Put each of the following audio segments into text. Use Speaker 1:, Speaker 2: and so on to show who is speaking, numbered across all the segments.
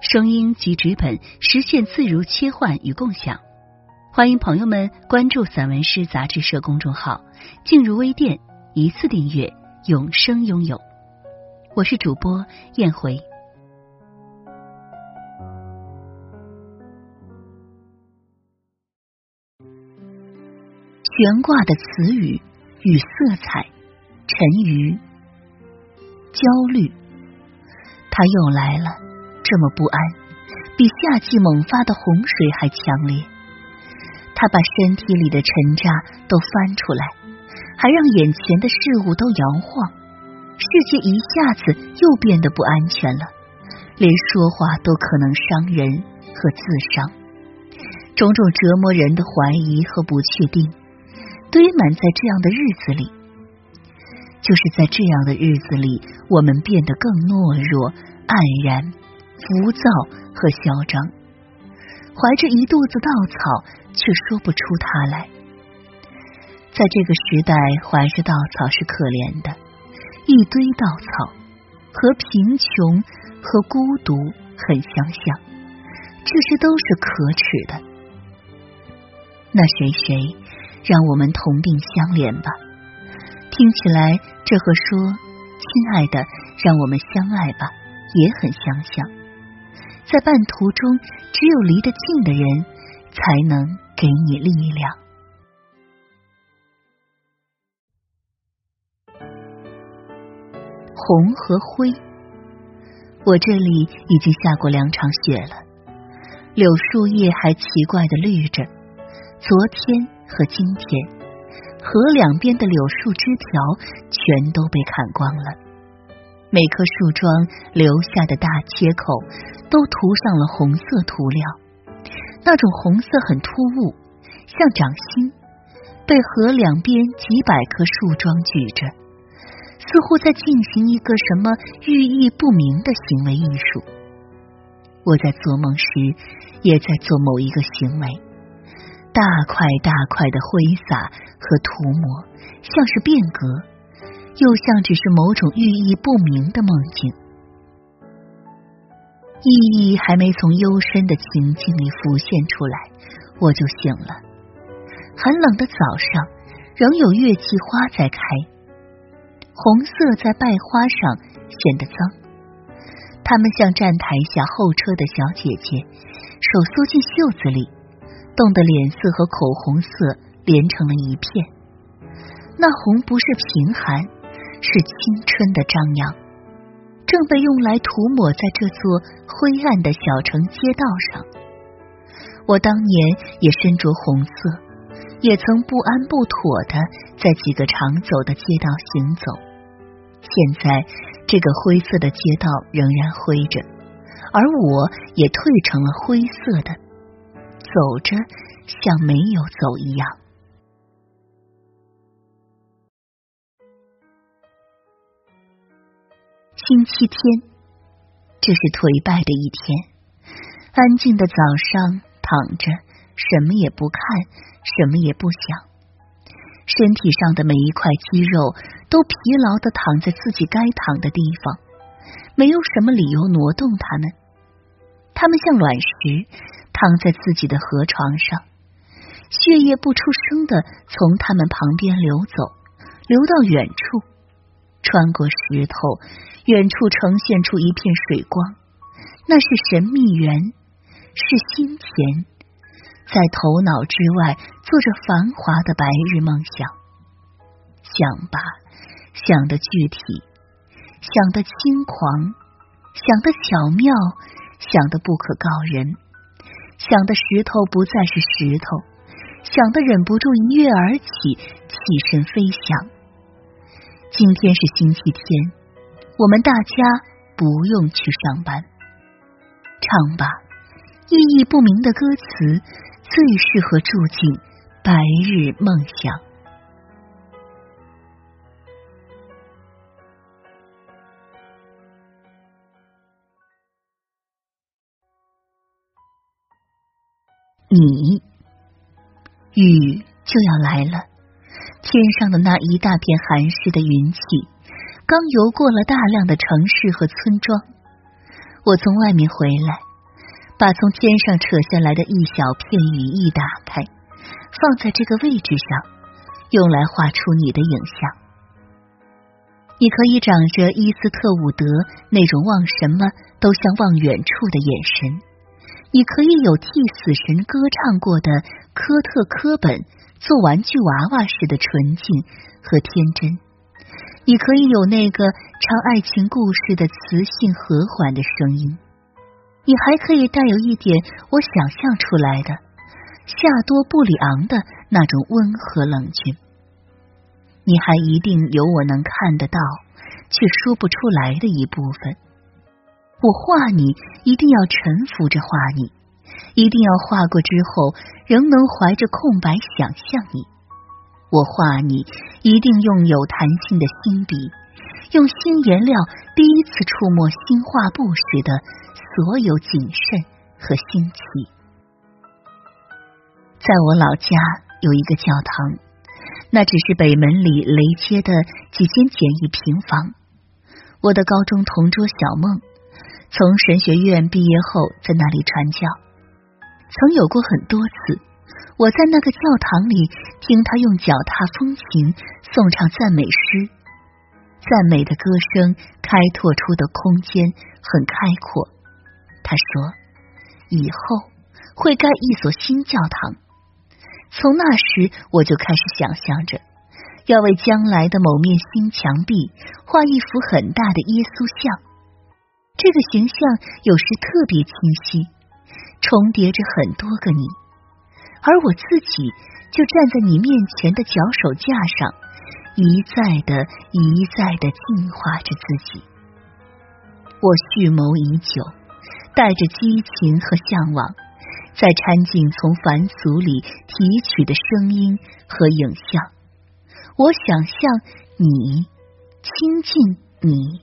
Speaker 1: 声音及纸本实现自如切换与共享，欢迎朋友们关注散文诗杂志社公众号，进入微店一次订阅，永生拥有。我是主播燕回。悬挂的词语与色彩，沉鱼，焦虑，他又来了。这么不安，比夏季猛发的洪水还强烈。他把身体里的沉渣都翻出来，还让眼前的事物都摇晃。世界一下子又变得不安全了，连说话都可能伤人和自伤。种种折磨人的怀疑和不确定，堆满在这样的日子里。就是在这样的日子里，我们变得更懦弱、黯然。浮躁和嚣张，怀着一肚子稻草，却说不出它来。在这个时代，怀着稻草是可怜的，一堆稻草和贫穷和孤独很相像，这些都是可耻的。那谁谁，让我们同病相怜吧？听起来，这和说“亲爱的，让我们相爱吧”也很相像。在半途中，只有离得近的人才能给你力量。红和灰，我这里已经下过两场雪了，柳树叶还奇怪的绿着。昨天和今天，河两边的柳树枝条全都被砍光了。每棵树桩留下的大切口都涂上了红色涂料，那种红色很突兀，像掌心，被河两边几百棵树桩举着，似乎在进行一个什么寓意不明的行为艺术。我在做梦时也在做某一个行为，大块大块的挥洒和涂抹，像是变革。又像只是某种寓意不明的梦境，意义还没从幽深的情境里浮现出来，我就醒了。寒冷的早上，仍有月季花在开，红色在败花上显得脏。他们像站台下候车的小姐姐，手缩进袖子里，冻得脸色和口红色连成了一片。那红不是贫寒。是青春的张扬，正被用来涂抹在这座灰暗的小城街道上。我当年也身着红色，也曾不安不妥的在几个常走的街道行走。现在这个灰色的街道仍然灰着，而我也褪成了灰色的，走着像没有走一样。星期天，这是颓败的一天。安静的早上，躺着，什么也不看，什么也不想。身体上的每一块肌肉都疲劳的躺在自己该躺的地方，没有什么理由挪动它们。它们像卵石，躺在自己的河床上，血液不出声的从它们旁边流走，流到远处，穿过石头。远处呈现出一片水光，那是神秘园，是心田，在头脑之外做着繁华的白日梦想。想吧，想的具体，想的轻狂，想的巧妙，想的不可告人，想的石头不再是石头，想的忍不住一跃而起，起身飞翔。今天是星期天。我们大家不用去上班，唱吧，意义不明的歌词最适合住进白日梦想。你，雨就要来了，天上的那一大片寒湿的云气，刚游过了大量的城市和村庄。我从外面回来，把从天上扯下来的一小片羽翼打开，放在这个位置上，用来画出你的影像。你可以长着伊斯特伍德那种望什么都像望远处的眼神，你可以有替死神歌唱过的科特·科本做玩具娃娃似的纯净和天真。你可以有那个唱爱情故事的磁性和缓的声音，你还可以带有一点我想象出来的夏多布里昂的那种温和冷峻。你还一定有我能看得到却说不出来的一部分。我画你，一定要沉浮着画你，一定要画过之后仍能怀着空白想象你。我画你，一定用有弹性的新笔，用新颜料，第一次触摸新画布时的所有谨慎和新奇。在我老家有一个教堂，那只是北门里雷街的几间简易平房。我的高中同桌小梦，从神学院毕业后在那里传教，曾有过很多次。我在那个教堂里听他用脚踏风琴颂唱赞美诗，赞美的歌声开拓出的空间很开阔。他说：“以后会盖一所新教堂。”从那时我就开始想象着要为将来的某面新墙壁画一幅很大的耶稣像。这个形象有时特别清晰，重叠着很多个你。而我自己就站在你面前的脚手架上，一再的、一再的净化着自己。我蓄谋已久，带着激情和向往，在掺进从凡俗里提取的声音和影像。我想象你，亲近你，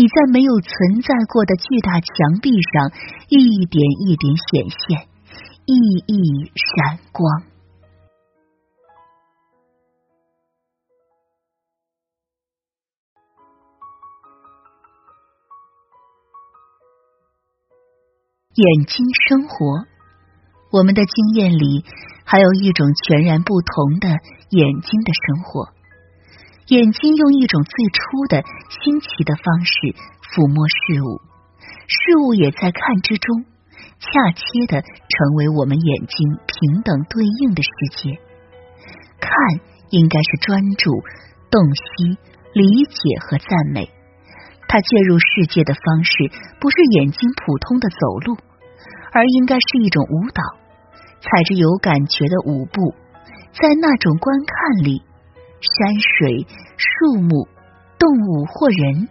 Speaker 1: 你在没有存在过的巨大墙壁上一点一点显现。熠熠闪光。眼睛生活，我们的经验里还有一种全然不同的眼睛的生活。眼睛用一种最初的新奇的方式抚摸事物，事物也在看之中。恰切的成为我们眼睛平等对应的世界。看应该是专注、洞悉、理解和赞美。它介入世界的方式不是眼睛普通的走路，而应该是一种舞蹈，踩着有感觉的舞步。在那种观看里，山水、树木、动物或人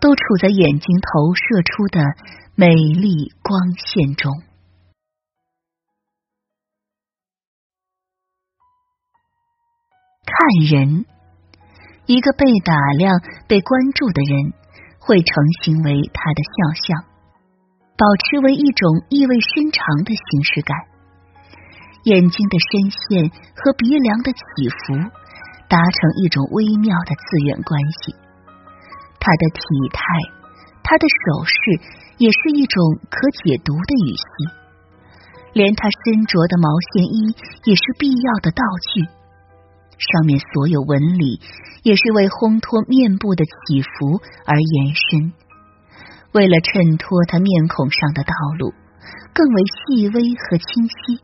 Speaker 1: 都处在眼睛投射出的。美丽光线中，看人，一个被打量、被关注的人，会成型为他的肖像，保持为一种意味深长的形式感。眼睛的深陷和鼻梁的起伏，达成一种微妙的自愿关系。他的体态，他的手势。也是一种可解读的语气，连他身着的毛线衣也是必要的道具。上面所有纹理也是为烘托面部的起伏而延伸，为了衬托他面孔上的道路更为细微和清晰。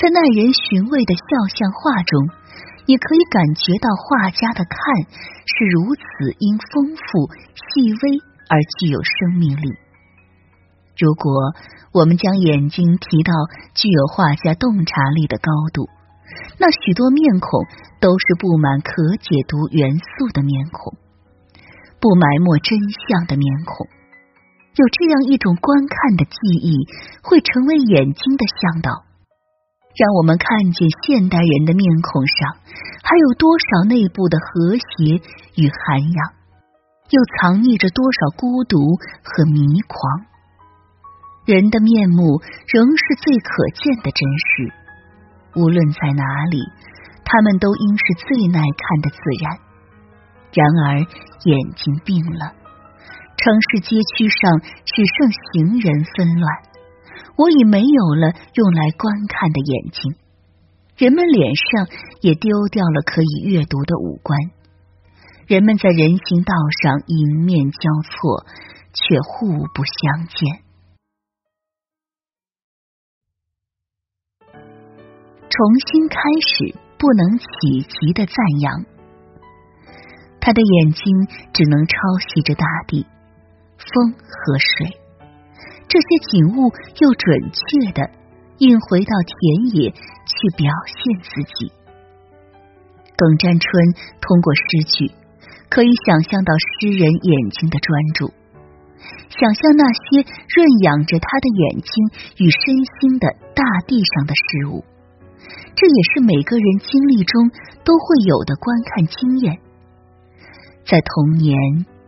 Speaker 1: 在耐人寻味的肖像画中，你可以感觉到画家的看是如此因丰富、细微。而具有生命力。如果我们将眼睛提到具有画家洞察力的高度，那许多面孔都是布满可解读元素的面孔，不埋没真相的面孔。有这样一种观看的记忆，会成为眼睛的向导，让我们看见现代人的面孔上还有多少内部的和谐与涵养，又藏匿着多少孤独和迷狂。人的面目仍是最可见的真实，无论在哪里，他们都应是最耐看的自然。然而，眼睛病了。城市街区上只剩行人纷乱，我已没有了用来观看的眼睛。人们脸上也丢掉了可以阅读的五官。人们在人行道上迎面交错，却互不相见。重新开始，不能企及的赞扬。他的眼睛只能抄袭着大地。风和水，这些景物又准确的运回到田野去表现自己。耿占春通过诗句，可以想象到诗人眼睛的专注，想象那些润养着他的眼睛与身心的大地上的事物。这也是每个人经历中都会有的观看经验，在童年，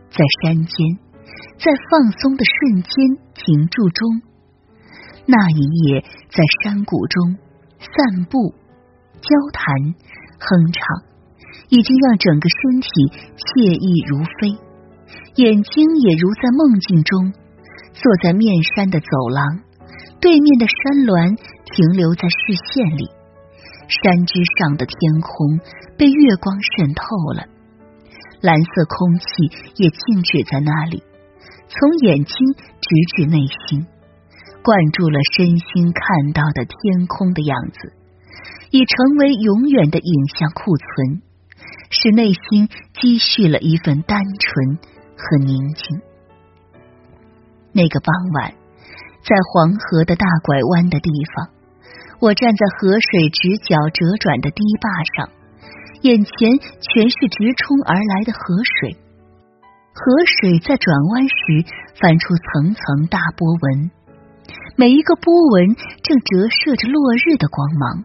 Speaker 1: 在山间。在放松的瞬间停住中，那一夜在山谷中散步、交谈、哼唱，已经让整个身体惬意如飞，眼睛也如在梦境中。坐在面山的走廊，对面的山峦停留在视线里，山之上的天空被月光渗透了，蓝色空气也静止在那里。从眼睛直至内心，灌注了身心看到的天空的样子，已成为永远的影像库存，使内心积蓄了一份单纯和宁静。那个傍晚，在黄河的大拐弯的地方，我站在河水直角折转的堤坝上，眼前全是直冲而来的河水。河水在转弯时翻出层层大波纹，每一个波纹正折射着落日的光芒，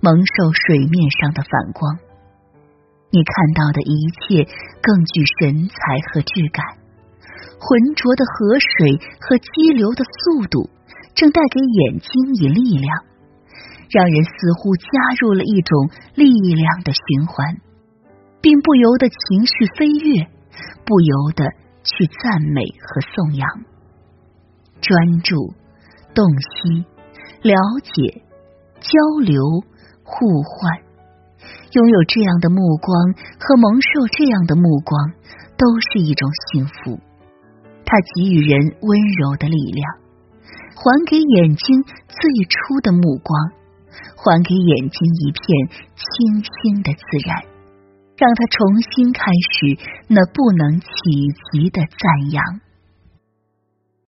Speaker 1: 蒙受水面上的反光。你看到的一切更具神采和质感。浑浊的河水和激流的速度，正带给眼睛以力量，让人似乎加入了一种力量的循环，并不由得情绪飞跃。不由得去赞美和颂扬，专注、洞悉、了解、交流、互换，拥有这样的目光和蒙受这样的目光，都是一种幸福。它给予人温柔的力量，还给眼睛最初的目光，还给眼睛一片清新的自然。让他重新开始那不能企及的赞扬。